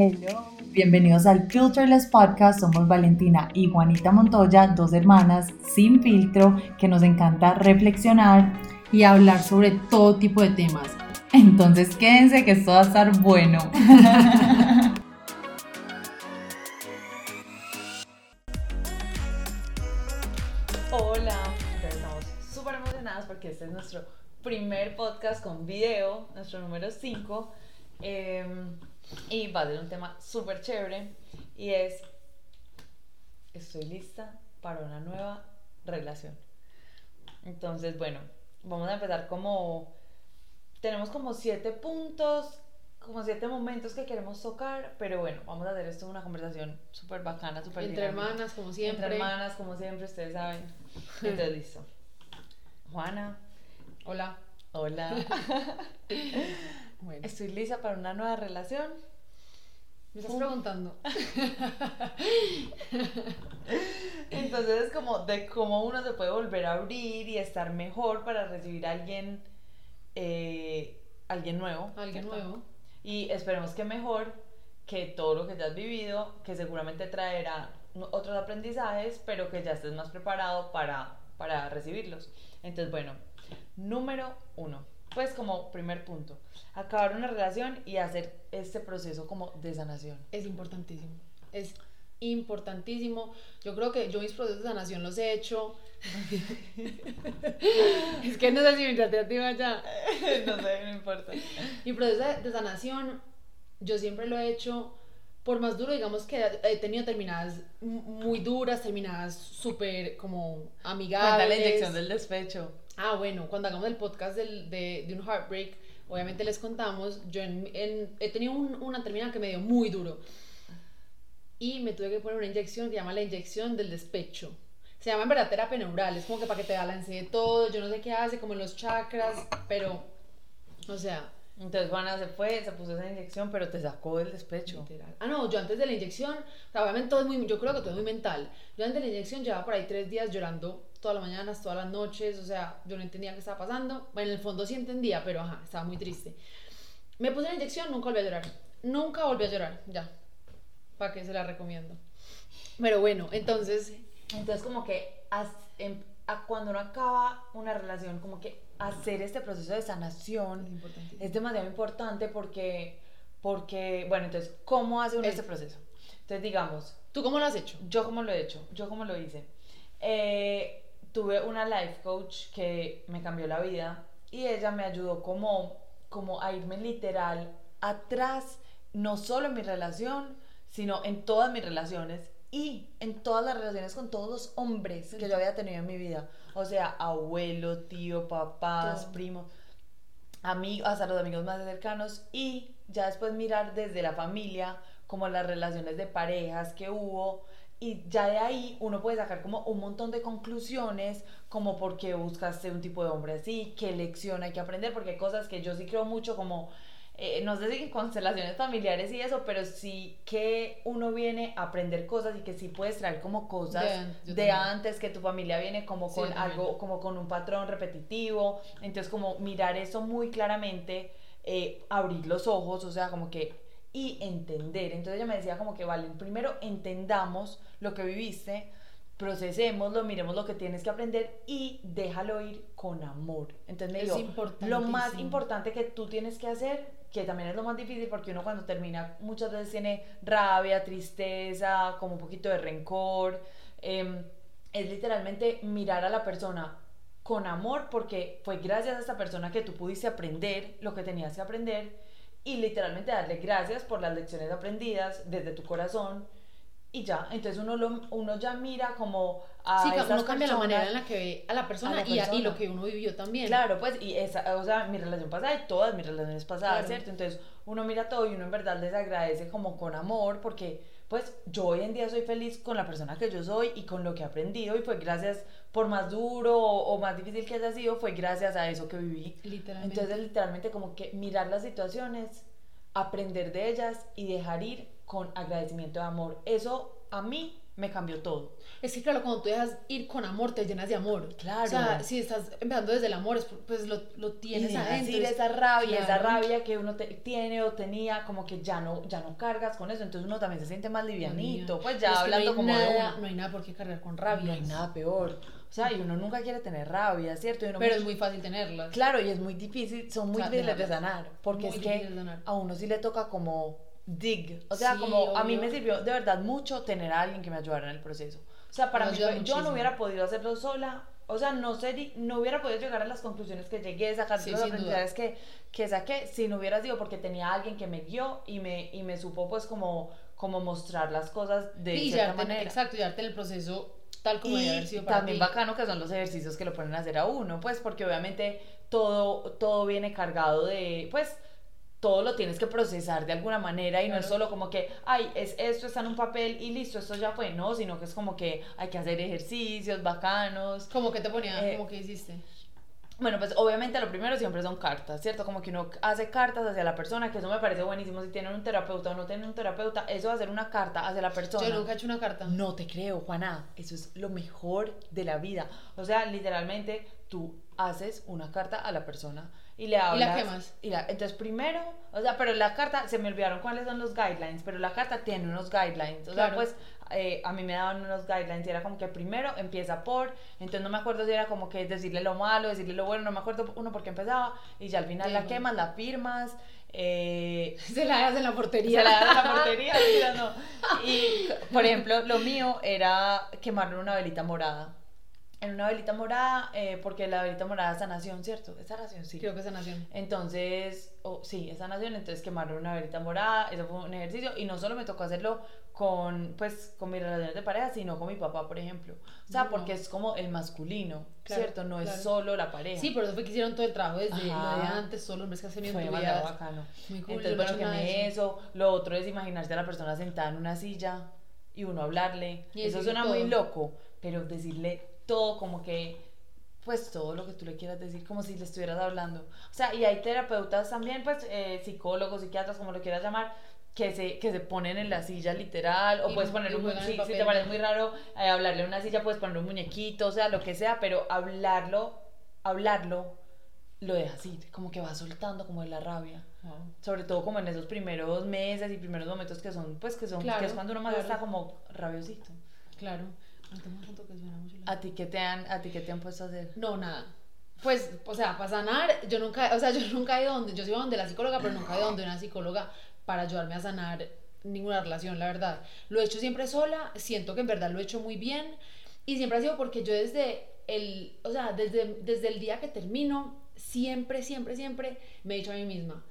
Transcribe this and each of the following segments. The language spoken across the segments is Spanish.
Hello, bienvenidos al Filterless Podcast. Somos Valentina y Juanita Montoya, dos hermanas sin filtro que nos encanta reflexionar y hablar sobre todo tipo de temas. Entonces quédense que esto va a estar bueno. Hola, estamos súper emocionadas porque este es nuestro primer podcast con video, nuestro número 5. Y va a ser un tema súper chévere y es, estoy lista para una nueva relación. Entonces, bueno, vamos a empezar como, tenemos como siete puntos, como siete momentos que queremos tocar, pero bueno, vamos a hacer esto una conversación súper bacana, súper Entre hermanas, como siempre. Entre hermanas, como siempre, ustedes saben. Entonces, listo. Juana. Hola. Hola. Estoy lista para una nueva relación. Me estás preguntando. Entonces es como de cómo uno se puede volver a abrir y estar mejor para recibir a alguien, eh, alguien nuevo. Alguien nuevo. Y esperemos que mejor que todo lo que ya has vivido, que seguramente traerá otros aprendizajes, pero que ya estés más preparado para, para recibirlos. Entonces, bueno, número uno pues como primer punto, acabar una relación y hacer este proceso como de sanación. Es importantísimo, es importantísimo. Yo creo que yo mis procesos de sanación los he hecho. es que no sé si mi iniciativa ya. no sé, no importa. Mi proceso de sanación, yo siempre lo he hecho por más duro, digamos que he tenido terminadas muy duras, terminadas súper como amigables. la inyección del despecho. Ah, bueno, cuando hagamos el podcast del, de, de, un heartbreak, obviamente les contamos, yo en, he tenido una terminada que me dio muy duro. Y me tuve que poner una inyección que se llama la inyección del despecho. Se llama en verdad terapia neural, es como que para que te balancee todo, yo no sé qué hace, como en los chakras, pero, o sea, entonces Juana se fue, se puso esa inyección, pero te sacó del despecho. Literal. Ah, no, yo antes de la inyección, obviamente todo es muy, yo creo que todo es muy mental. Yo antes de la inyección llevaba por ahí tres días llorando todas las mañanas, todas las noches, o sea, yo no entendía qué estaba pasando. Bueno, en el fondo sí entendía, pero ajá, estaba muy triste. Me puse la inyección, nunca volví a llorar. Nunca volví a llorar, ya. ¿Para qué se la recomiendo? Pero bueno, entonces... Entonces como que em, cuando uno acaba una relación, como que hacer este proceso de sanación es, demasiado importante porque, porque, bueno, entonces, ¿cómo hace uno este proceso? Entonces, digamos... ¿Tú cómo lo has hecho? Yo cómo lo he hecho, yo cómo lo hice. Eh, tuve una life coach que me cambió la vida y ella me ayudó como, como a irme literal atrás, no solo en mi relación, sino en todas mis relaciones y en todas las relaciones con todos los hombres que yo había tenido en mi vida. O sea, abuelo, tío, papás, primos, amigos, hasta los amigos más cercanos y ya después mirar desde la familia como las relaciones de parejas que hubo y ya de ahí uno puede sacar como un montón de conclusiones como por qué buscaste un tipo de hombre así, qué lección hay que aprender, porque hay cosas que yo sí creo mucho como eh, no sé si constelaciones familiares y eso, pero sí que uno viene a aprender cosas y que sí puedes traer como cosas de, antes, que tu familia viene como con algo, como con un patrón repetitivo, entonces como mirar eso muy claramente, eh, abrir los ojos, o sea, como que y entender. Entonces ella me decía como que, vale, primero entendamos lo que viviste, procesémoslo, miremos lo que tienes que aprender y déjalo ir con amor. Entonces me dijo, lo más importante que tú tienes que hacer que también es lo más difícil porque uno cuando termina muchas veces tiene rabia, tristeza, como un poquito de rencor. Em, es literalmente mirar a la persona con amor porque fue gracias a esta persona que tú pudiste aprender lo que tenías que aprender y literalmente darle gracias por las lecciones aprendidas desde tu corazón y ya, entonces uno, lo, uno ya mira como a sí, uno cambia la manera en la que ve a la persona, Y, y, lo que uno vivió también. Claro, pues, y esa, o sea, mi relación pasada y todas mis relaciones pasadas, ¿cierto? Entonces uno mira todo y uno en verdad les agradece como con amor porque pues yo hoy en día soy feliz con la persona que yo soy y con lo que he aprendido y pues gracias por más duro o, o más difícil que haya sido, fue gracias a eso que viví. Literalmente. Entonces literalmente como que mirar las situaciones, aprender de ellas y dejar ir con agradecimiento de amor. Eso a mí me cambió todo. Es que claro, cuando tú dejas ir con amor, te llenas de amor. Claro. O sea, si estás empezando desde el amor, pues lo, lo tienes y adentro. ir es- esa rabia, esa claro. rabia que uno te- tiene o tenía, como que ya no, ya no cargas con eso, entonces uno también se siente más livianito, pues ya Es que hablando no como de nada, uno. No hay nada por qué cargar con rabia. No hay nada peor. O sea, y uno nunca quiere tener rabia, ¿cierto? Y Pero es mucho- muy fácil tenerlas. Claro, y es muy difícil, son muy O sea, difíciles de sanar, porque Muy es que a uno sí le toca como dig, o sea, Sí, como a mí obvio. me sirvió de verdad mucho tener a alguien que me ayudara en el proceso. O sea, para Nos mí yo no hubiera podido hacerlo sola, o sea, no seri- no hubiera podido llegar a las conclusiones que llegué, sacar Sí, duda. aprendizajes que, que saqué, si no hubiera sido porque tenía a alguien que me guió y me, y me supo pues como, como mostrar las cosas de y cierta llevarte, manera. exacto, llevarte en el proceso tal como debe haber Y sido para también bacano que son los ejercicios que lo ponen a hacer a uno, pues porque obviamente todo, todo viene cargado de, pues todo lo tienes que procesar de alguna manera y no es solo como que, ay, es esto está en un papel y listo, esto ya fue, no, sino que es como que hay que hacer ejercicios bacanos. Como que te ponía, Eh, como que hiciste. Bueno, pues obviamente lo primero siempre son cartas, ¿cierto? Como que uno hace cartas hacia la persona, que eso me parece buenísimo, si tienen un terapeuta o no tienen un terapeuta, eso de hacer una carta hacia la persona. Yo nunca he hecho una carta. No te creo, Juana. Eso es lo mejor de la vida. O sea, literalmente tú haces una carta a la persona y le hablas. quemas? y la- entonces primero, o sea, pero la carta, se me olvidaron cuáles son los guidelines, pero la carta tiene unos guidelines. O sea, pues eh, a mí me daban unos guidelines y era como que primero empieza por, entonces no me acuerdo si era como que decirle lo malo, decirle lo bueno, no me acuerdo uno porque empezaba y ya al final Sí, la quemas, la firmas. Eh, Se la das en la portería. se la dan a la portería, mira, no. Y, por ejemplo, lo mío era quemarlo en una velita morada. En una velita morada, eh, porque la velita morada es sanación, ¿cierto? Es sanación, sí. Creo que es sanación. Entonces, oh, sí, es sanación, entonces quemaron una velita morada, eso fue un ejercicio, y no solo me tocó hacerlo con, pues, con mis relaciones de pareja, sino con mi papá, por ejemplo. O sea, No. porque es como el masculino, Claro, ¿cierto? No claro. es solo la pareja. Sí, por eso fue que hicieron todo el trabajo desde Ajá. lo de antes, los hombres que has tenido Fue demasiado bacano. Muy cool, Entonces, bueno, hecho que nada de me eso. Lo otro es imaginarse a la persona sentada en una silla y uno hablarle. Y eso suena muy loco, pero decirle todo como que, pues todo lo que tú le quieras decir, como si le estuvieras hablando. O sea, y hay terapeutas también, pues eh, psicólogos, psiquiatras, como lo quieras llamar. Que se, que se ponen en la silla literal, o Y puedes poner un el si, si te parece muy raro eh, hablarle a una silla, puedes poner un muñequito, o sea, lo que sea, pero hablarlo, hablarlo, lo dejas ir, como que va soltando como de la rabia sobre todo como en esos primeros meses y primeros momentos que son, pues que son, Claro, que es cuando uno más claro. está como rabiosito. Claro. Que suena mucho la- ¿A ti qué te han, a ti qué te han puesto a hacer? No, nada. Pues, o sea, para sanar, yo nunca, o sea, yo nunca he ido donde, yo iba donde la psicóloga, pero nunca he ido donde una psicóloga para ayudarme a sanar ninguna relación, la verdad. Lo he hecho siempre sola, siento que en verdad lo he hecho muy bien y siempre ha sido porque yo desde el, o sea, desde, desde el día que termino, siempre, siempre, siempre me he dicho a mí misma,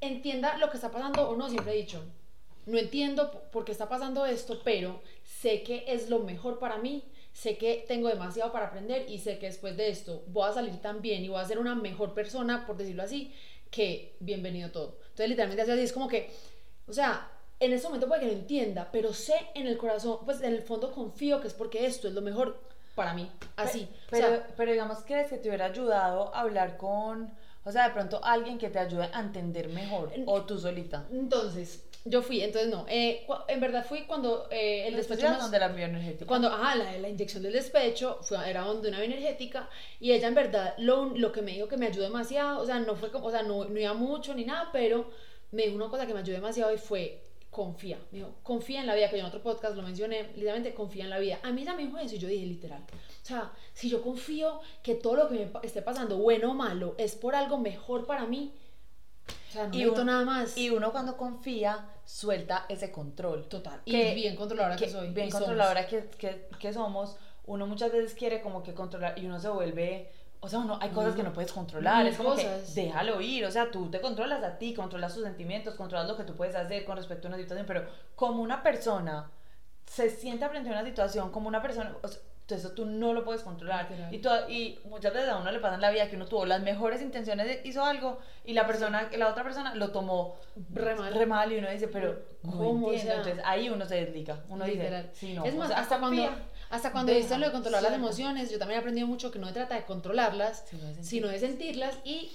entienda lo que está pasando o no, siempre he dicho, no entiendo por qué está pasando esto, pero sé que es lo mejor para mí, sé que tengo demasiado para aprender y sé que después de esto voy a salir tan bien y voy a ser una mejor persona, por decirlo así, que bienvenido todo. Entonces literalmente así es como que, o sea, en este momento puede que no entienda, pero sé en el corazón, pues en el fondo confío que es porque esto es lo mejor para mí, así. O Pero, sea, pero digamos, ¿crees que te hubiera ayudado a hablar con, o sea, de pronto alguien que te ayude a entender mejor o tú solita? entonces, yo fui, entonces no, eh, en verdad fui cuando eh, el ¿Tú despecho más- dónde la bioenergética? Cuando, ajá, la, la inyección del despecho fue, era donde una bioenergética y ella en verdad lo, lo que me dijo que me ayudó demasiado, o sea, no fue como, o sea, no, no iba mucho ni nada, pero me dijo una cosa que me ayudó demasiado y fue confía, me dijo, confía en la vida, que yo en otro podcast lo mencioné, literalmente confía en la vida. A mí me dijo eso y yo dije literal, o sea, si yo confío que todo lo que me esté pasando, bueno o malo, es por algo mejor para mí, o sea, no Y necesito un- nada más. Y uno cuando confía, suelta ese control. Total, que- y bien controladora que, que soy. bien controladora que, que, que somos, uno muchas veces quiere como que controlar y uno se vuelve, o sea, uno, hay cosas que no puedes controlar, Mil es como cosas. que déjalo ir, o sea, tú te controlas a ti, controlas tus sentimientos, controlas lo que tú puedes hacer con respecto a una situación, pero como una persona se siente frente a una situación, como una persona, o sea, eso tú no lo puedes controlar. Y, y muchas veces a uno le pasa en la vida que uno tuvo las mejores intenciones, hizo algo y la persona, la otra persona lo tomó Re mal. re mal y uno dice, pero ¿Cómo? O sea, Entonces ahí uno se desliga, uno Literal. dice, sí, no, es o más, sea, hasta cuando, hasta cuando viste lo de controlar las suelta. emociones, yo también he aprendido mucho que no se trata de controlarlas, Sino de sino de sentirlas y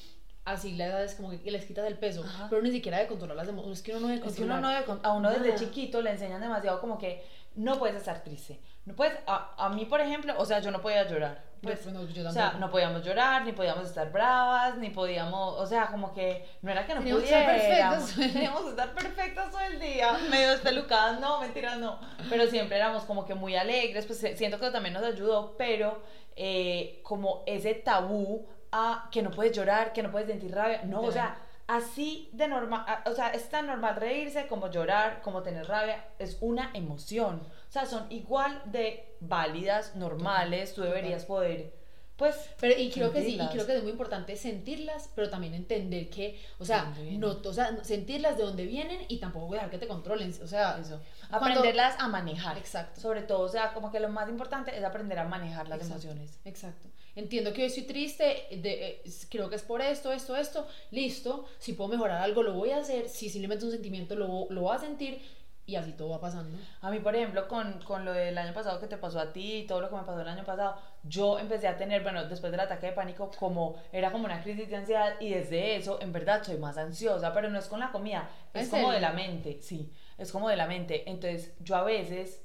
así la edad es como que les quitas el peso, Ajá. pero ni siquiera de controlar las emociones, es que uno no debe Es que uno controlar. no debe a uno desde Nada. chiquito le enseñan demasiado como que no puedes estar triste. No puedes, a, a mí por ejemplo, o sea, yo no podía llorar. Pues, Pues, no, yo o sea, no podíamos llorar, ni podíamos estar bravas, ni podíamos, o sea, como que no era que no Teníamos estar pudiéramos. perfectas. Teníamos que estar perfectas todo el día, medio despelucadas, no, mentiras, no. Pero siempre éramos como que muy alegres, pues eh, siento que también nos ayudó, pero eh, como ese tabú a que no puedes llorar, que no puedes sentir rabia, no, o sea, así de normal, o sea, es tan normal reírse como llorar, como tener rabia, es una emoción. O sea, son igual de válidas, normales, tú deberías poder, pues... Pero, y creo que sí, y creo que es muy importante sentirlas, pero también entender que, o sea, no, o sea, sentirlas de dónde vienen y tampoco dejar que te controlen, o sea, Eso. cuando- Aprenderlas a manejar. Exacto. Sobre todo, o sea, como que lo más importante es aprender a manejar las Exacto, emociones. Exacto. Entiendo que hoy estoy triste, de, eh, creo que es por esto, esto, esto, listo, si puedo mejorar algo lo voy a hacer, si simplemente un sentimiento lo, lo voy a sentir y así todo va pasando. A mí, por ejemplo, con, con lo del año pasado que te pasó a ti y todo lo que me pasó el año pasado, yo empecé a tener, bueno, después del ataque de pánico, como era como una crisis de ansiedad y desde eso, en verdad, soy más ansiosa, pero no es con la comida, es ¿En como de serio? la mente, sí, es como de la mente. Entonces, yo a veces,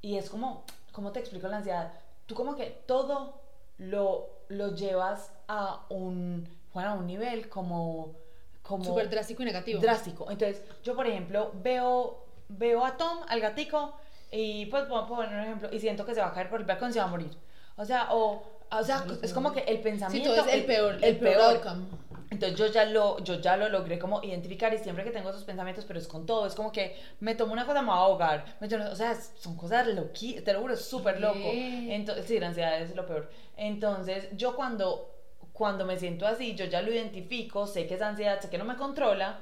y es como, ¿cómo te explico la ansiedad? Tú como que todo lo, lo llevas a un, bueno, a un nivel como... como Súper drástico y negativo. drástico. Entonces, yo, por ejemplo, veo, veo a Tom, al gatico, y pues puedo poner un ejemplo, y siento que se va a caer por el balcón y se va a morir. O sea, o, o sea, es peor. como que el Sí, pensamiento... todo es el peor, el, peor, outcome. Entonces yo ya lo, yo ya lo logré como identificar y siempre que tengo esos pensamientos, pero es con todo, es como que me tomo una cosa, me voy a ahogar, me tomo- o sea, son cosas loqui, te lo juro, es súper loco. Entonces, sí, la ansiedad es lo peor. Entonces yo cuando, cuando me siento así, yo ya lo identifico, sé que es ansiedad, sé que no me controla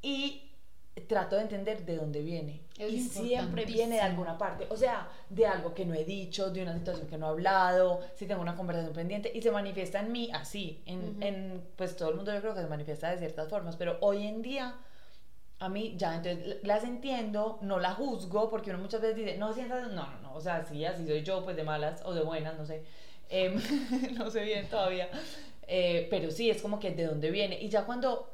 y trato de entender de dónde viene. Es y siempre viene de alguna parte, o sea, de algo que no he dicho, de una situación que no he hablado, si tengo una conversación pendiente y se manifiesta en mí así, en, Ujú. en pues todo el mundo yo creo que se manifiesta de ciertas formas, pero hoy en día a mí ya, entonces las entiendo, no la juzgo, porque uno muchas veces dice, no sientas, no, no, no, o sea, sí, así soy yo, pues de malas o de buenas, no sé, Em, no sé bien todavía, Eh, pero sí, es como que de dónde viene, y ya cuando,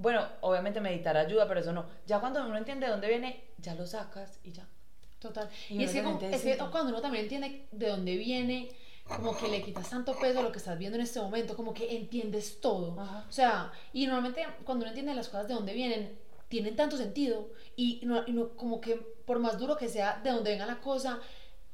bueno, obviamente meditar ayuda, pero eso no, ya cuando uno entiende de dónde viene, ya lo sacas y ya. Total. Y Y, es, que, como- siente es que cuando uno también entiende de dónde viene, como que le quitas tanto peso a lo que estás viendo en este momento, como que entiendes todo. Ajá. O sea, y normalmente cuando uno entiende las cosas de dónde vienen, tienen tanto sentido y, no, y no- como que por más duro que sea de dónde venga la cosa,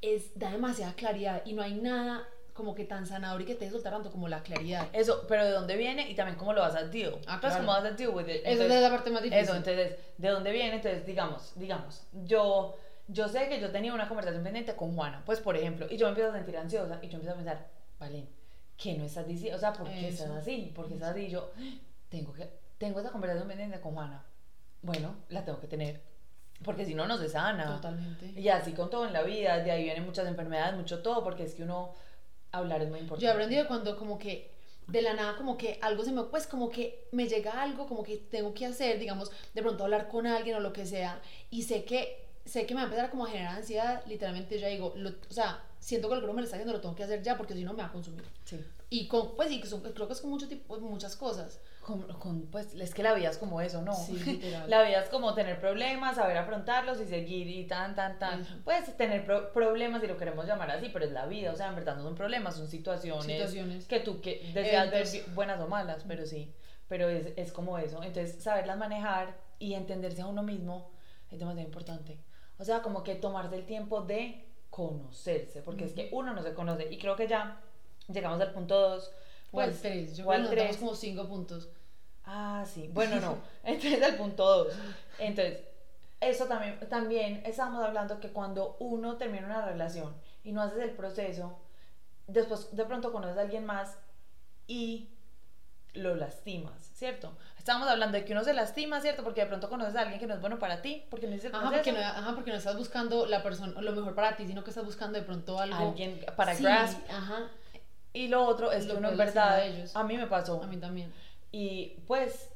es, da demasiada claridad y no hay nada como que tan sanador y que te deje soltar tanto como la claridad. Eso, pero de dónde viene y también cómo lo vas a deal. Ah, claro. cómo vas a deal with it. Entonces- es la parte más difícil. Eso, entonces, ¿de dónde viene? Entonces, digamos, digamos, yo, yo sé que yo tenía una conversación pendiente con Juana, pues, por ejemplo, y yo me empiezo a sentir ansiosa y yo empiezo a pensar, Valen, ¿qué no estás diciendo? O sea, ¿por qué Eso. estás así? ¿Por qué estás así? Y yo, tengo que, tengo esa conversación pendiente con Juana. Bueno, la tengo que tener, porque si no, no se sana. Totalmente. Y así con todo en la vida, de ahí vienen muchas enfermedades, mucho todo, porque es que uno, hablar es muy importante. Yo he aprendido cuando como que de la nada como que algo se me, pues como que me llega algo, como que tengo que hacer, digamos, de pronto hablar con alguien o lo que sea, y sé que, sé que me va a empezar como a generar ansiedad, literalmente ya digo, lo- o sea, siento que el grupo me lo está haciendo, lo tengo que hacer ya porque si no me va a consumir. Sí. Y con, pues sí, creo que es con mucho tipo, muchas cosas. Con, con, pues es que la vida es como eso, ¿no? Sí. La vida es como tener problemas, saber afrontarlos y seguir y tan, tan, tan. Ujú. Puedes tener pro- problemas si lo queremos llamar así, pero es la vida, o sea, en verdad no son problemas, son situaciones, Situaciones. que tú que deseas ver buenas o malas, pero sí, pero es, es como eso. Entonces, saberlas manejar y entenderse a uno mismo es demasiado importante. O sea, como que tomarse el tiempo de conocerse, porque es que uno no se conoce y creo que ya llegamos al punto 2. O al 3, yo o creo al que nos tres. damos como 5 puntos. Ah, sí. Bueno, no. Entonces, el punto 2. Entonces, eso también, también estábamos hablando que cuando uno termina una relación y no haces el proceso, después de pronto conoces a alguien más y lo lastimas, ¿cierto? Estábamos hablando de que uno se lastima, ¿cierto? Porque de pronto conoces a alguien que no es bueno para ti, porque no hiciste el Ajá porque, no, ajá, porque no estás buscando la persona, lo mejor para ti, sino que estás buscando de pronto algo. Alguien para Sí, grasp. Ajá, Y lo otro es Lo que uno en verdad, a ellos. a mí me pasó, a mí también. Y pues,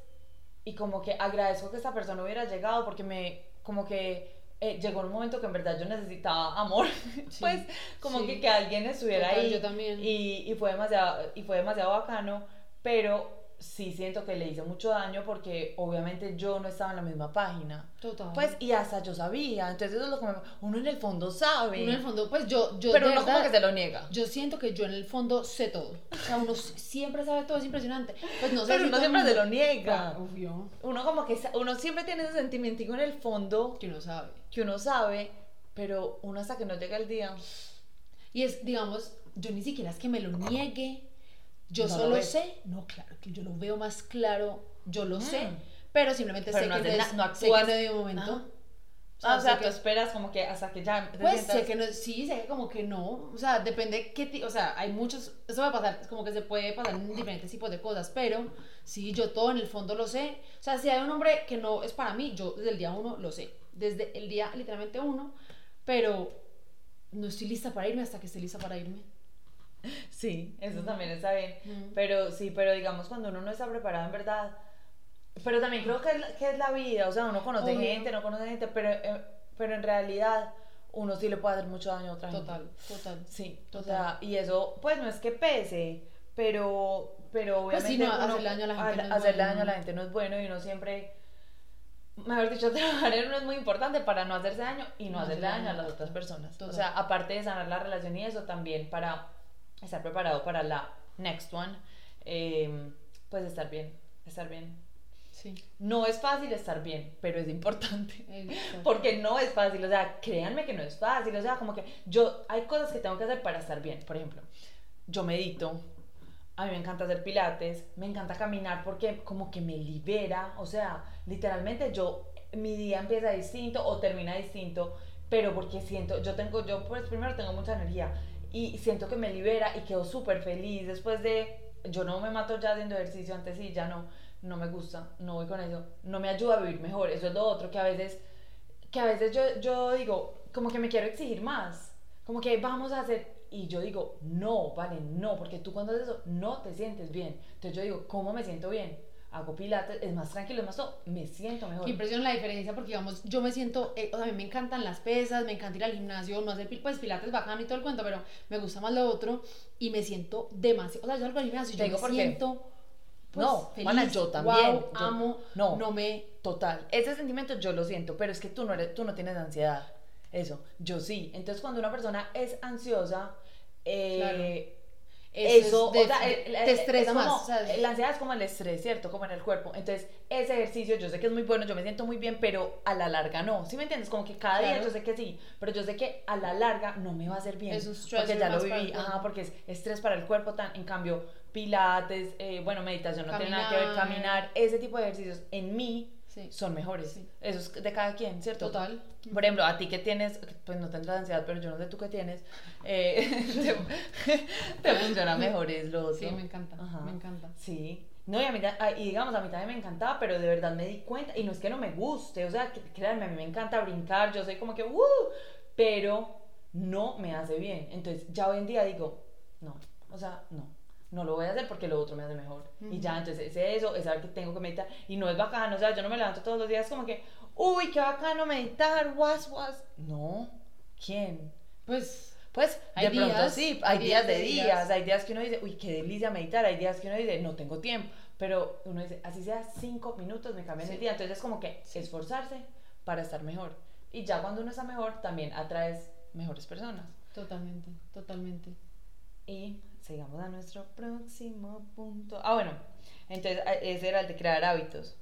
y como que agradezco que esta persona hubiera llegado porque me, como que eh, llegó un momento que en verdad yo necesitaba amor. pues, como sí. que, que alguien estuviera Total, ahí. yo también. Y, y, fue demasiado, y fue demasiado bacano, pero sí siento que le hice mucho daño porque obviamente yo no estaba en la misma página. Total. Pues, y hasta yo sabía, entonces eso es lo que me... Uno en el fondo sabe. Uno en el fondo, pues yo, yo pero uno como que se lo niega. Yo siento que yo en el fondo sé todo. O sea, uno siempre sabe todo, es impresionante. Pues no sé pero si uno siempre se mundo- lo niega. Claro, obvio. Uno como que, uno siempre tiene ese sentimiento en el fondo Que uno sabe. que uno sabe, pero uno hasta que no llega el día... Y es, digamos, yo ni siquiera es que me lo niegue. Yo No lo solo sé. No, claro, que yo lo veo más claro. Yo lo sé. Mm. Pero simplemente Pero sé no que no, sé que no de momento. Ajá. O sea, Ah, o sea, tú que- esperas como que hasta que ya Pues sientas- sé que no, sí, sé que como que no, o sea, depende qué, ti- o sea, hay muchos, eso va a pasar, como que se puede pasar en diferentes tipos de cosas, pero sí, yo todo en el fondo lo sé, o sea, si hay un hombre que no es para mí, yo desde el día uno lo sé, desde el día literalmente uno, pero no estoy lista para irme hasta que esté lista para irme. Sí, eso también está bien. Mm. Pero sí, pero digamos cuando uno no está preparado en verdad. Pero también creo que es, la- que es la vida, o sea, uno conoce Obvio. gente, no conoce gente, pero, eh, pero en realidad uno sí le puede hacer mucho daño a otra gente. Total, total. Sí, o Total. sea, y eso, pues no es que pese, pero, pero Pues obviamente no, uno- hacerle daño a la gente al- no hacerle bueno. daño a la gente no es bueno y uno siempre, mejor dicho, trabajar en uno es muy importante para no hacerse daño y no, No hacerle hacerle daño a daño. las otras personas. O Total. sea, aparte de sanar la relación y eso, también para estar preparado para la next one, eh, pues estar bien, estar bien. Sí. No es fácil estar bien, pero es importante. Exacto. Porque no es fácil, o sea, créanme que no es fácil, o sea, como que yo, hay cosas que tengo que hacer para estar bien, por ejemplo, yo medito, a mí me encanta hacer pilates, me encanta caminar porque como que me libera, o sea, literalmente yo, mi día empieza distinto o termina distinto, pero porque siento, yo tengo, yo pues primero tengo mucha energía y siento que me libera y quedo súper feliz después de, yo no me mato ya haciendo ejercicio, antes sí, ya no, no me gusta, no voy con eso, no me ayuda a vivir mejor, eso es lo otro que a veces que a veces yo, yo digo, como que me quiero exigir más, como que vamos a hacer, y yo digo, no, vale, no, porque tú cuando haces eso no te sientes bien. Entonces yo digo, ¿cómo me siento bien? Hago pilates, es más tranquilo, es más todo, me siento mejor. Qué impresión la diferencia porque, digamos, yo me siento, eh, o sea, a mí me encantan las pesas, me encanta ir al gimnasio, no hacer pues pilates bacano y todo el cuento, pero me gusta más lo otro y me siento demasiado, o sea, yo salgo al gimnasio y yo digo me por qué. siento pues, No, feliz, Juana, yo también, wow, yo- amo, no. no, me... Total, ese sentimiento yo lo siento, pero es que tú no, eres, tú no tienes ansiedad. Eso, yo sí. Entonces cuando una persona es ansiosa, eh, eso, Eso, es de- o sea, el- el- te estresa como- más, la ansiedad es como el estrés, ¿cierto? Como en el cuerpo. Entonces, ese ejercicio yo sé que es muy bueno, yo me siento muy bien, pero a la larga no. ¿Sí me entiendes? Como que cada día Claro. yo sé que sí, pero yo sé que a la larga no me va a hacer bien. Es un porque stressor ya lo viví, ajá, porque es estrés para el cuerpo, tan, en cambio, pilates, eh, bueno, meditación no tiene nada que ver, Caminar. caminar, ese tipo de ejercicios en mí Sí. son mejores. Sí. Eso es de cada quien, ¿cierto? Total. Por ejemplo, a ti que tienes, pues no tendrás ansiedad, pero yo no sé tú qué tienes, eh, te, te funciona mejor, es lo otro. Sí, me encanta, Ajá. me encanta. Sí. No, y, a mí, ah, y digamos, a mí también me encantaba, pero de verdad me di cuenta, y no es que no me guste, o sea, que, créanme, a mí me encanta brincar, yo soy como que, ¡uh! Pero no me hace bien. Entonces, ya hoy en día digo, no, o sea, no. No lo voy a hacer porque lo otro me hace mejor. Y ya, entonces es eso, es saber que tengo que meditar. Y no es bacano, o sea, yo no me levanto todos los días como que, uy, qué bacano meditar, was, was. No, ¿quién? Pues, Pues Hay de pronto días, sí, hay días de días, días. hay días que uno dice, uy, qué delicia meditar, hay días que uno dice, no tengo tiempo, pero uno dice, así sea cinco minutos me cambian Sí. el día, entonces es como que esforzarse para estar mejor. Y ya cuando uno está mejor, también atraes mejores personas. totalmente, totalmente. Y sigamos a nuestro próximo punto. Ah, bueno, entonces a- ese era el de crear hábitos.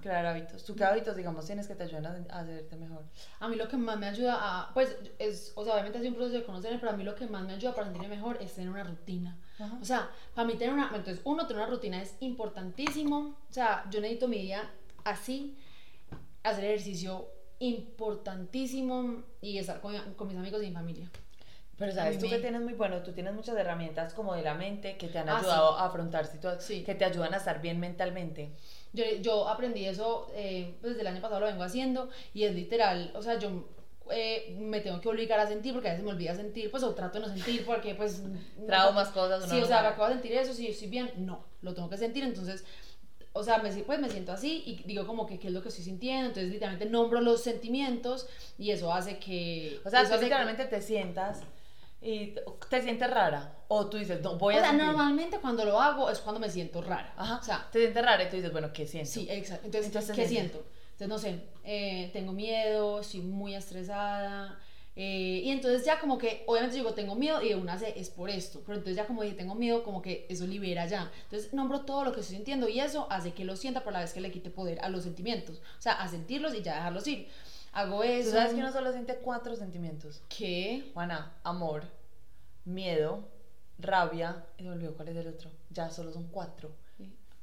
Crear hábitos. ¿Tú qué hábitos, digamos, tienes que te ayuden a, a hacerte mejor? A mí lo que más me ayuda a, pues, es, o sea, obviamente es un proceso de conocer, pero a mí lo que más me ayuda para sentirme mejor es tener una rutina. Ajá. O sea, para mí tener una, entonces, uno, tener una rutina es importantísimo. O sea, yo necesito mi día así, hacer ejercicio importantísimo y estar con, con mis amigos y mi familia. Pero sabes, tú que tienes muy bueno, tú tienes muchas herramientas como de la mente que te han Ah, ayudado a afrontar situaciones, Sí. que te ayudan a estar bien mentalmente. Yo, yo aprendí eso eh, pues, desde el año pasado, lo vengo haciendo y es literal, o sea, yo eh, me tengo que obligar a sentir porque a veces me olvida sentir, pues o trato de no sentir porque pues... no- Traumas, cosas, Sí, no o sea, me acabo de sentir eso, si estoy bien, no, lo tengo que sentir, entonces, o sea, me, pues me siento así y digo como que qué es lo que estoy sintiendo, entonces literalmente nombro los sentimientos y eso hace que... O sea, eso tú hace que- literalmente te sientas y te sientes rara. O tú dices, no, voy O a sea, sentir. normalmente cuando lo hago es cuando me siento rara. Ajá. O sea, te sientes rara y tú dices, bueno, ¿qué siento? sí, exacto. Entonces, Entonces, ¿qué siento? Entonces, no sé, eh, tengo miedo, estoy muy estresada. eh, y entonces ya como que, obviamente digo, tengo miedo y de una se es por esto. Pero entonces ya como dije, tengo miedo, como que eso libera ya. Entonces nombro todo lo que estoy sintiendo y eso hace que lo sienta por la vez que le quite poder a los sentimientos. O sea, a sentirlos y ya dejarlos ir. Hago Tú eso. sabes que uno solo siente cuatro sentimientos. ¿Qué? Juana, amor, miedo, rabia. Y me olvidó cuál es el otro. Ya, solo son cuatro.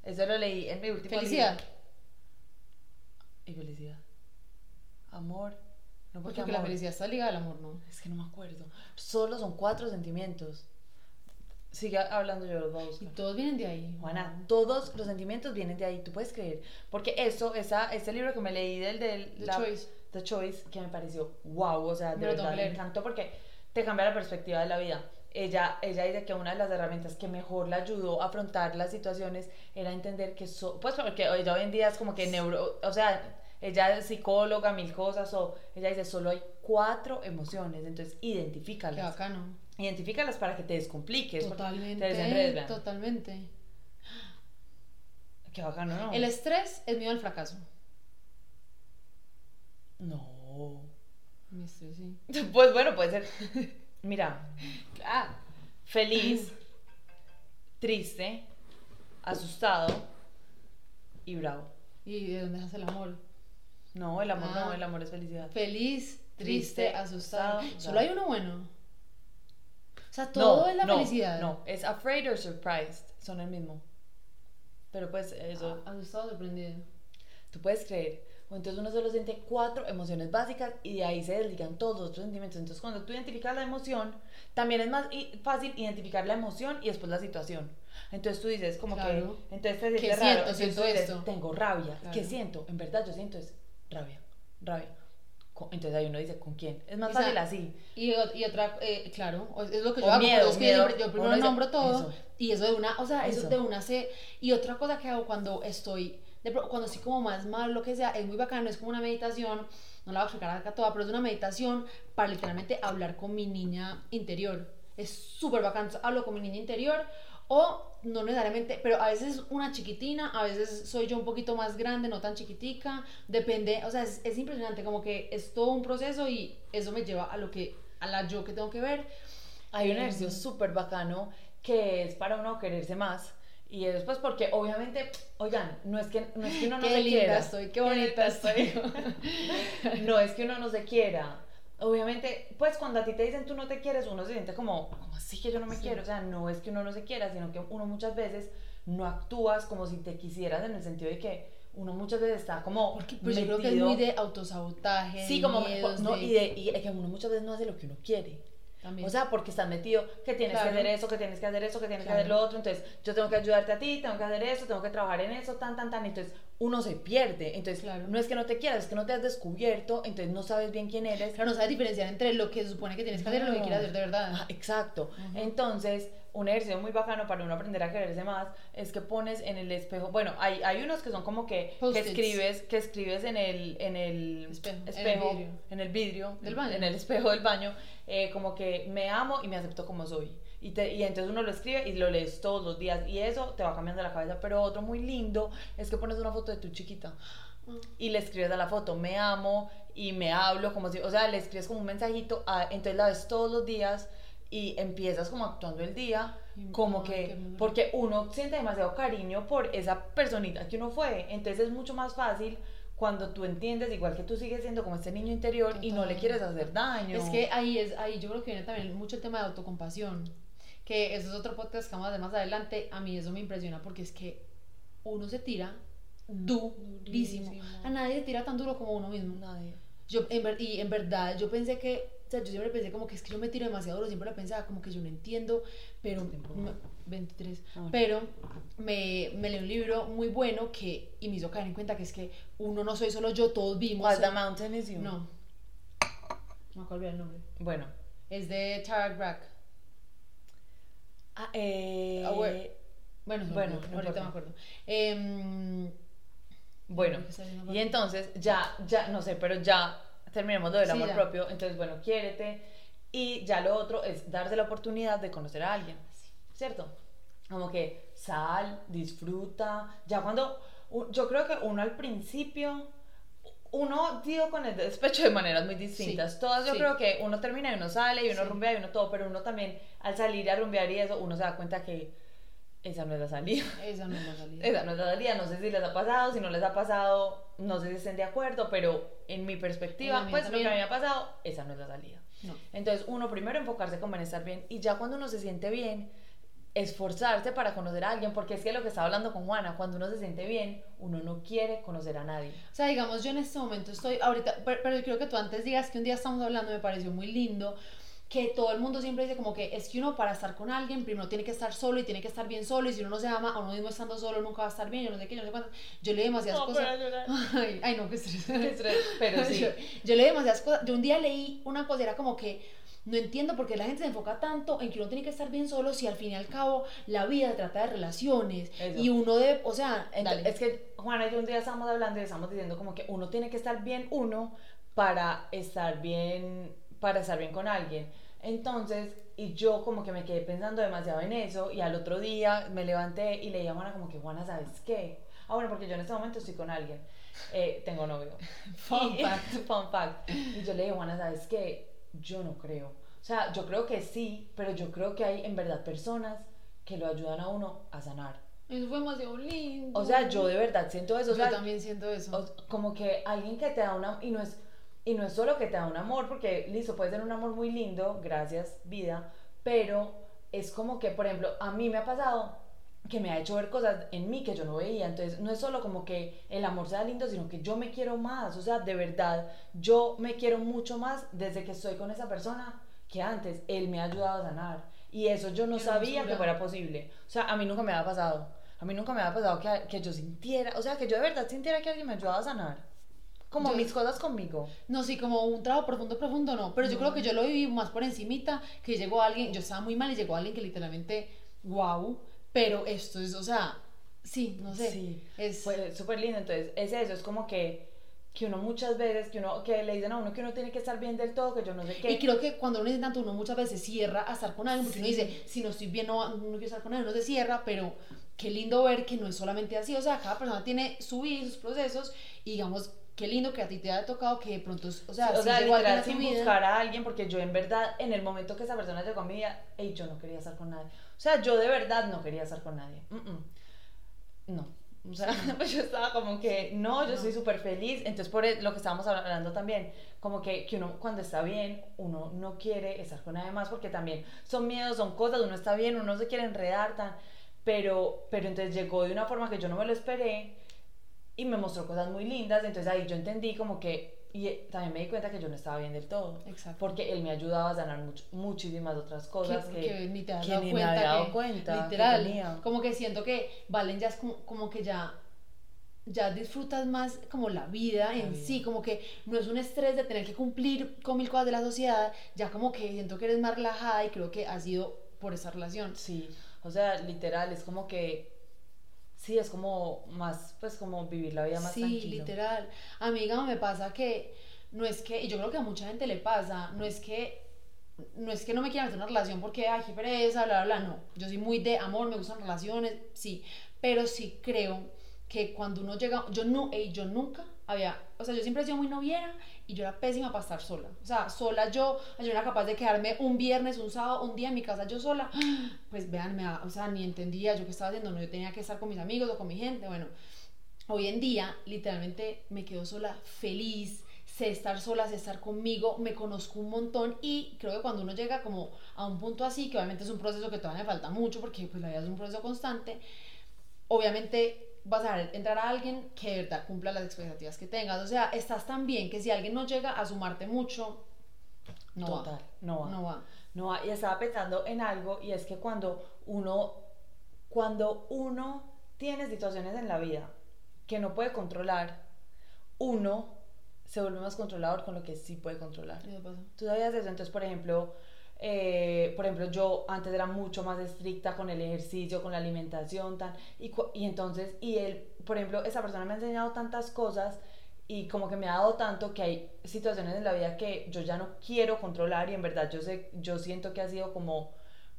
Eso lo leí en mi último Felicidad. libro. Y felicidad. Amor. No porque, Porque la felicidad está ligada al amor, ¿no? Es que no me acuerdo. Solo son cuatro sentimientos. Sigue hablando, yo los voy a Y todos vienen de ahí. Juana, todos los sentimientos vienen de ahí, tú puedes creer. Porque eso, esa, ese libro que me leí del, del The la- Choice. The Choice, que me pareció wow, o sea, de tengo verdad me encantó porque te cambia la perspectiva de la vida. Ella, ella dice que una de las herramientas que mejor la ayudó a afrontar las situaciones era entender que, so- pues porque ella hoy en día es como que neuro, o sea, ella es psicóloga, mil cosas, o ella dice solo hay cuatro emociones, entonces Qué identifícalas. bacano. Identifícalas para que te descompliques. Totalmente. Te. Totalmente. Qué bacano, ¿no? El estrés es miedo al fracaso. No. Mi estrés, sí. Pues bueno, puede ser. Mira, Ah, feliz, triste, asustado y bravo. ¿y de dónde hace el amor? No, el amor no, Ah. el amor es felicidad. Feliz, triste, Triste, asustado. Solo hay uno bueno. O sea, todo no, es la no, felicidad. No, es afraid or surprised, son el mismo. Pero pues eso, Ah, asustado, sorprendido. tú puedes creer. O entonces uno solo siente cuatro emociones básicas y de ahí se desligan todos los otros sentimientos. Entonces cuando tú identificas la emoción, también es más fácil identificar la emoción y después la situación. Entonces tú dices como Claro. que, entonces te ¿Qué sientes siento? raro. Siento tú dices, esto. tengo rabia. ¿Qué Claro. siento? En verdad yo siento es rabia, rabia. Entonces ahí uno dice, ¿con quién? Es más fácil así. Y, y otra, eh, claro, es lo que yo O hago. miedo, es que yo miedo. siempre- yo, primero Uno dice, nombro todo eso. y eso de una, o sea, eso, Eso. de una se... Y otra cosa que hago cuando estoy, de cuando estoy como más mal, lo que sea, es muy bacano, es como una meditación, no la voy a explicar acá toda, pero es una meditación para literalmente hablar con mi niña interior. Es súper bacano, hablo con mi niña interior o no necesariamente, pero a veces una chiquitina, a veces soy yo un poquito más grande, no tan chiquitica, depende, o sea, es, es impresionante, como que es todo un proceso y eso me lleva a lo que, a la yo que tengo que ver. Hay un ejercicio súper bacano que es para uno quererse más. Y es pues porque obviamente, oigan, no es que, no es que uno no Qué se linda quiera. estoy, qué bonita estoy. no es que uno no se quiera. Obviamente, pues cuando a ti te dicen tú no te quieres, uno se siente como, ¿cómo así que yo no me Sí. quiero? O sea, no es que uno no se quiera, sino que uno muchas veces no actúas como si te quisieras en el sentido de que uno muchas veces está como Porque pues yo creo que es muy de autosabotaje, Sí, como miedos, no, de- y, de, y que uno muchas veces no hace lo que uno quiere. También. O sea, porque estás metido, que tienes Claro. que hacer eso, que tienes que hacer eso, que tienes Claro. que hacer lo otro, entonces yo tengo que ayudarte a ti, tengo que hacer eso, tengo que trabajar en eso, tan, tan, tan, entonces uno se pierde, entonces Claro. no es que no te quieras, es que no te has descubierto, entonces no sabes bien quién eres. Claro, no sabes diferenciar entre lo que se supone que tienes que hacer y lo que quieres hacer de verdad. Ah, exacto. Entonces, un ejercicio muy bacano para uno aprender a quererse más es que pones en el espejo, bueno, hay, hay unos que son como que, que escribes, que escribes en el, en el Espejo, en el espejo, vidrio. en el vidrio, Del baño. en el espejo del baño, eh, como que me amo y me acepto como soy. Y, te- y entonces uno lo escribe y lo lees todos los días y eso te va cambiando la cabeza. Pero otro muy lindo es que pones una foto de tu chiquita y le escribes a la foto, me amo y me hablo, como si, o sea, le escribes como un mensajito, a- entonces la ves todos los días y empiezas como actuando el día, como que, porque uno siente demasiado cariño por esa personita que uno fue, entonces es mucho más fácil cuando tú entiendes, igual que tú sigues siendo como este niño interior y no le Total. quieres hacer daño. Es que ahí es, ahí yo creo que viene también mucho el tema de autocompasión. Que eso es otro podcast que vamos a hacer más adelante. A mí eso me impresiona porque es que uno se tira durísimo. Durísimo. A nadie le tira tan duro como uno mismo. Nadie. Yo, en ver- y en verdad, yo pensé que, o sea, yo siempre pensé como que es que yo me tiro demasiado duro, siempre lo pensaba como que yo no entiendo, pero, ¿Qué tiempo? me- 23, Ah, pero me, me leí un libro muy bueno que, y me hizo caer en cuenta que es que uno no soy solo yo, todos vimos. What the mountain is you. No, no me acuerdo bien el nombre. Bueno. Es de Tara Brack. Ah, eh, Aware. Bueno, Bueno, no ahorita me acuerdo. Em, Bueno, y entonces ya, ya, no sé, pero ya terminemos lo del Sí, amor ya. propio. Entonces, bueno, quiérete. Y ya lo otro es darse la oportunidad de conocer a alguien, ¿cierto? Como que sal, disfruta, ya cuando, yo creo que uno al principio, uno dio con el despecho de maneras muy distintas. Sí, Todas yo sí. creo que uno termina y uno sale y uno rumbea y uno todo, pero uno también al salir a rumbear y eso, uno se da cuenta que esa no es la salida. Esa no es la salida. Esa no es la salida, no sé si les ha pasado, si no les ha pasado, no sé si estén de acuerdo, pero en mi perspectiva, En pues lo que a también. mí me ha pasado, esa no es la salida. No. Entonces, uno primero enfocarse como en estar bien y ya cuando uno se siente bien, esforzarse para conocer a alguien, porque es que lo que estaba hablando con Juana, cuando uno se siente bien, uno no quiere conocer a nadie. O sea, digamos, yo en este momento estoy, ahorita, pero, pero creo que tú antes digas que un día estamos hablando, me pareció muy lindo, que todo el mundo siempre dice como que es que uno para estar con alguien primero tiene que estar solo y tiene que estar bien solo y si uno no se ama a uno mismo estando solo nunca va a estar bien, yo no sé qué, yo no sé cuánto. Yo leí demasiadas cosas. Ay, ay, no, qué estrés. Qué estrés, pero sí. Yo, yo leí demasiadas cosas. Yo un día leí una cosa, era como que no entiendo por qué la gente se enfoca tanto en que uno tiene que estar bien solo si al fin y al cabo la vida trata de relaciones Eso. y uno debe, o sea, dale. es que Juana y yo un día estábamos hablando y estábamos diciendo como que uno tiene que estar bien uno para estar bien, para estar bien con alguien. Entonces, y yo como que me quedé pensando demasiado en eso y al otro día me levanté y le dije a Juana como que Juana, ¿sabes qué? Ah, bueno, porque yo en este momento estoy con alguien. Eh, tengo novio. Fun Y- fact. fun fact. Y yo le dije, Juana, ¿sabes qué? Yo no creo. O sea, yo creo que sí, pero yo creo que hay en verdad personas que lo ayudan a uno a sanar. Eso fue demasiado lindo. O sea, yo de verdad siento eso. o yo sea, también siento eso. o- como que alguien que te da una y no es y no es solo que te da un amor porque listo puede ser un amor muy lindo gracias vida pero es como que por ejemplo a mí me ha pasado que me ha hecho ver cosas en mí que yo no veía. Entonces no es solo como que el amor sea lindo sino que yo me quiero más. O sea de verdad yo me quiero mucho más desde que estoy con esa persona que antes. Él me ha ayudado a sanar. Y eso yo no Qué sabía que hermosura. fuera posible. O sea a mí nunca me había pasado. A mí nunca me había pasado que, que yo sintiera, o sea, que yo de verdad sintiera que alguien me ayudaba a sanar. Como Yo- mis cosas conmigo. No, sí, como un trabajo profundo, profundo, no. Pero yo No. creo que yo lo viví más por encimita, que llegó alguien, yo estaba muy mal y llegó alguien que literalmente, wow. Pero esto es, o sea, sí, no sé. Sí, es, Fue súper lindo. Entonces, es eso, es como que, que uno muchas veces, que uno, que le dicen a uno que uno tiene que estar bien del todo, que yo no sé qué. Y creo que cuando uno dice tanto, uno muchas veces cierra a estar con alguien, porque uno Sí. dice, si no estoy bien, no, no quiero estar con alguien, uno se cierra, pero qué lindo ver que no es solamente así, o sea, cada persona tiene su vida, y sus procesos, y digamos, qué lindo que a ti te haya tocado que de pronto, o sea, o sí sea, llegó alguien literal, sin vida. buscar a alguien, porque yo en verdad, en el momento que esa persona llegó a mi vida, ey, yo no quería estar con nadie. O sea, yo de verdad no quería estar con nadie. Mm, mm. No. O sea, pues yo estaba como que, no, yo No. estoy súper feliz. Entonces, por e- lo que estábamos hablando también, como que, que uno cuando está bien, uno no quiere estar con nadie más, porque también son miedos, son cosas, uno está bien, uno no se quiere enredar tan. Pero, pero entonces llegó de una forma que yo no me lo esperé y me mostró cosas muy lindas. Entonces ahí yo entendí como que, y eh, también me di cuenta que yo no estaba bien del todo. Exacto. Porque él me ayudaba a sanar much- muchísimas otras cosas que, que, que ni te has que dado ni me cuenta. había dado que, cuenta que Literal. tenía. como que siento que Valen ya es como, como que ya. Ya disfrutas más como la vida en sí, como que no es un estrés de tener que cumplir con mil cosas de la sociedad, ya como que siento que eres más relajada y creo que ha sido por esa relación. Sí, o sea, literal, es como que, sí, es como más, pues como vivir la vida más sí, tranquilo. literal. Amiga, me pasa que no es que, y yo creo que a mucha gente le pasa, no es que no es que no me quiera meter en una relación porque, ay, qué pereza, bla, bla, bla, no. Yo soy muy de amor, me gustan relaciones, sí. Pero sí creo que cuando uno llega, yo no, ey, yo nunca había, o sea, yo siempre he sido muy noviera y yo era pésima para estar sola. O sea, sola yo, yo era capaz de quedarme un viernes, un sábado, un día en mi casa yo sola. Pues vean, me o sea, ni entendía yo qué estaba haciendo, no, yo tenía que estar con mis amigos o con mi gente, bueno. Hoy en día, literalmente, me quedo sola, feliz, sé estar sola, sé estar conmigo, me conozco un montón y creo que cuando uno llega como a un punto así, que obviamente es un proceso que todavía me falta mucho porque pues la vida es un proceso constante, obviamente vas a ver entrar a alguien que de verdad cumpla las expectativas que tengas. O sea, estás tan bien que si alguien no llega a sumarte mucho, no Total, va. no va. No va. No va. Y estaba pensando en algo, y es que cuando uno, cuando uno tiene situaciones en la vida que no puede controlar, uno se vuelve más controlador con lo que sí puede controlar. ¿Tú sabías eso? Entonces, por ejemplo, eh, por ejemplo, yo antes era mucho más estricta con el ejercicio, con la alimentación, tan, y, y entonces, y él, por ejemplo, esa persona me ha enseñado tantas cosas y como que me ha dado tanto que hay situaciones en la vida que yo ya no quiero controlar y en verdad yo sé, yo siento que ha sido como,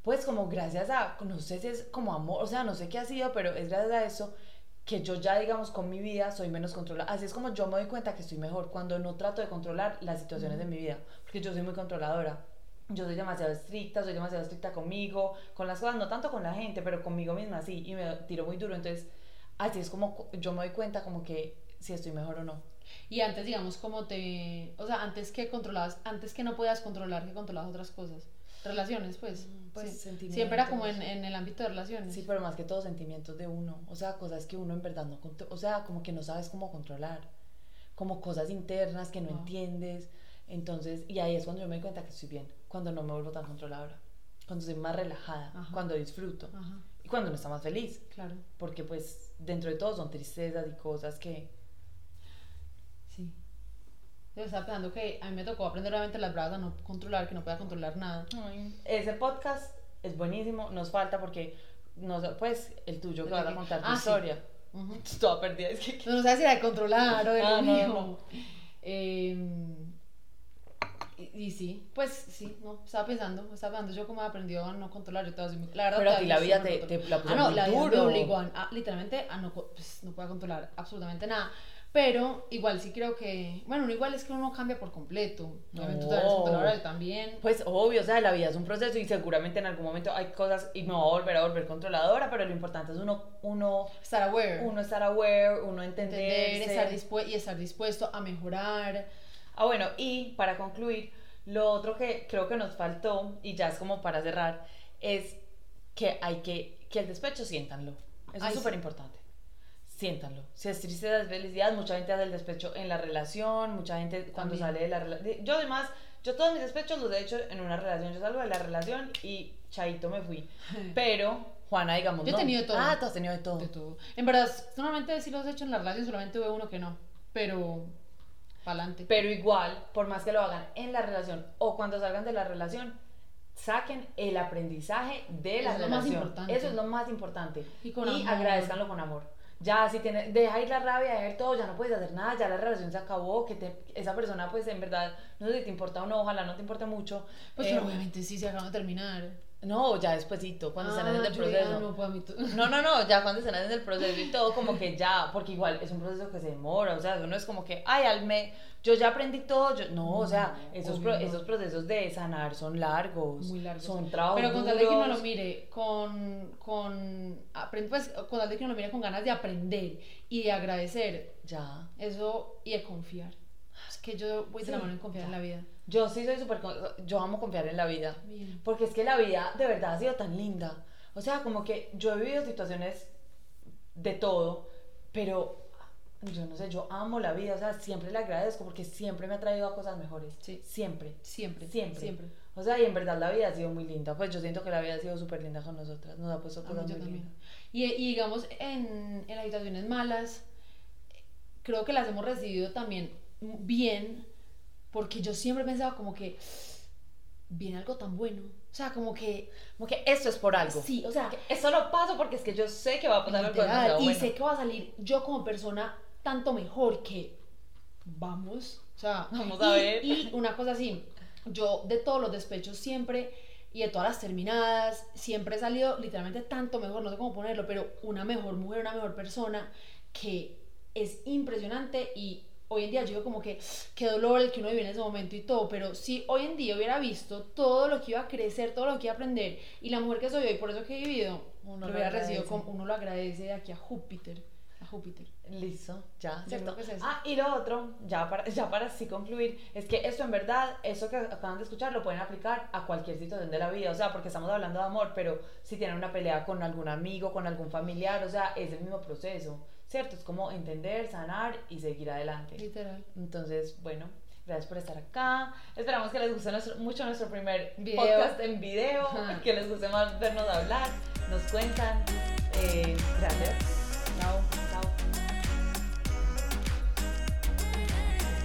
pues como gracias a, no sé si es como amor, o sea, no sé qué ha sido, pero es gracias a eso que yo ya, digamos, con mi vida soy menos controlada. Así es como yo me doy cuenta que estoy mejor cuando no trato de controlar las situaciones de mi vida, porque yo soy muy controladora. Yo soy demasiado estricta, soy demasiado estricta conmigo, con las cosas, no tanto con la gente, pero conmigo misma sí, y me tiro muy duro. Entonces, así es como yo me doy cuenta como que si estoy mejor o no. Y antes, digamos, como te... O sea, antes que controlabas, antes que no podías controlar, que controlabas otras cosas. Relaciones, pues. Pues, sí. sentimientos. Siempre era como en, en el ámbito de relaciones. Sí, pero más que todo sentimientos de uno. O sea, cosas que uno en verdad no O sea, como que no sabes cómo controlar. Como cosas internas que no Wow. entiendes. Entonces, y ahí es cuando yo me doy cuenta que estoy bien. Cuando no me vuelvo tan controladora. Cuando soy más relajada. Ajá. Cuando disfruto. Ajá, Y cuando uno está más feliz. claro. Porque pues dentro de todo son tristezas y cosas que... Sí. Yo estaba pensando que a mí me tocó aprender obviamente las bravas a no controlar, que no podía controlar nada. Ese podcast es buenísimo. Nos falta porque... No, sé, pues el tuyo que ¿El de vas a contar tu Ah, sí. historia. Ujú. Toda perdida. Es que... No, no sabes si era de controlar o de Ah, lo no, no. Em, y, y sí, pues sí, no, estaba pensando, estaba pensando yo cómo he aprendido a no controlar y todo así. La verdad, Pero a ti la no vida te, te la puso Ah, no, muy la vida me obligó a, a- literalmente a no, pues, no puedo controlar absolutamente nada. Pero igual sí creo que, bueno, igual es que uno cambia por completo. Obviamente tú eres también. Pues obvio, o sea, la vida es un proceso y seguramente en algún momento hay cosas y me va a volver a volver controladora, pero lo importante es uno, uno, Estar aware. uno estar aware, uno entender. entender estar y estar dispuesto a mejorar. Ah, bueno, y para concluir, lo otro que creo que nos faltó, y ya es como para cerrar, es que hay que, que el despecho siéntanlo. Eso Ay, es sí. súper importante. Siéntanlo. Si es tristeza, es felicidad, mucha gente hace el despecho en la relación, mucha gente cuando También. sale de la relación. Yo además, yo todos mis despechos los he hecho en una relación. Yo salgo de la relación y chaito me fui. Pero, Juana, digamos, Yo he no. tenido de todo. Ah, tú has tenido de todo. De todo. En verdad, normalmente sí los he hecho en la relación, solamente hubo uno que no. Pero, pa'lante. Pero igual, por más que lo hagan en la relación o cuando salgan de la relación, saquen el aprendizaje de la Es lo más relación. importante. Eso es lo más importante. Y con amor. agradezcanlo con amor. Ya, si tienes, deja ir la rabia, deja ir todo, ya no puedes hacer nada, ya la relación se acabó, que te, esa persona, pues en verdad, no sé si te importa o no, ojalá no te importe mucho. Pues Eh, pero obviamente sí se acaban de terminar. No, ya despuesito, cuando están Ah, en el proceso. ya no puedo a mí to- No, no, no, ya cuando están en el proceso y todo, como que ya, porque igual es un proceso que se demora, o sea, no es como que, ay, al me, yo ya aprendí todo, yo, no, o sea, esos, pro- esos procesos de sanar son largos, Muy largos. son trabajos Pero con tal de que uno lo mire con, con, pues, con tal de que uno lo mire con ganas de aprender y de agradecer, Ya, eso y de confiar. Es que yo voy de la mano en confiar en la vida. Yo sí soy súper, yo amo confiar en la vida, Bien. porque es que la vida de verdad ha sido tan linda, o sea, como que yo he vivido situaciones de todo, pero yo no sé, yo amo la vida, o sea, siempre le agradezco porque siempre me ha traído a cosas mejores, Sí. siempre. Siempre. Siempre. Siempre. O sea, y en verdad la vida ha sido muy linda. Pues yo siento que la vida ha sido súper linda con nosotras. Nos ha puesto cosas muy lindas. Y, y digamos, en, en las situaciones malas, creo que las hemos recibido también bien, porque yo siempre he pensado como que viene algo tan bueno. O sea, como que, Como que esto es por algo. sí, o sea, Eso lo paso porque es que yo sé que va a pasar algo literal, y bueno. sé que va a salir yo como persona tanto mejor que vamos, o sea, Vamos a y- ver. Y una cosa así, yo de todos los despechos siempre y de todas las terminadas, siempre he salido literalmente tanto mejor, no sé cómo ponerlo, pero una mejor mujer, una mejor persona que es impresionante y hoy en día yo digo como que qué dolor el que uno vive en ese momento y todo, pero si hoy en día hubiera visto todo lo que iba a crecer, todo lo que iba a aprender y la mujer que soy hoy, por eso que he vivido, Uno lo lo hubiera recibido como uno lo agradece de aquí a Júpiter, a Júpiter. Listo, ya, ¿cierto? es. Ah, y lo otro, ya para, ya para así concluir, es que esto en verdad, eso que acaban de escuchar, lo pueden aplicar a cualquier situación de la vida. O sea, porque estamos hablando de amor, pero si tienen una pelea con algún amigo, con algún familiar, o sea, es el mismo proceso, ¿cierto? Es como entender, sanar y seguir adelante. Literal. Entonces, bueno, gracias por estar acá. Esperamos que les guste nuestro- mucho nuestro primer Video. podcast en video, Ajá. que les guste más vernos hablar, nos cuentan. Eh, gracias. Chao.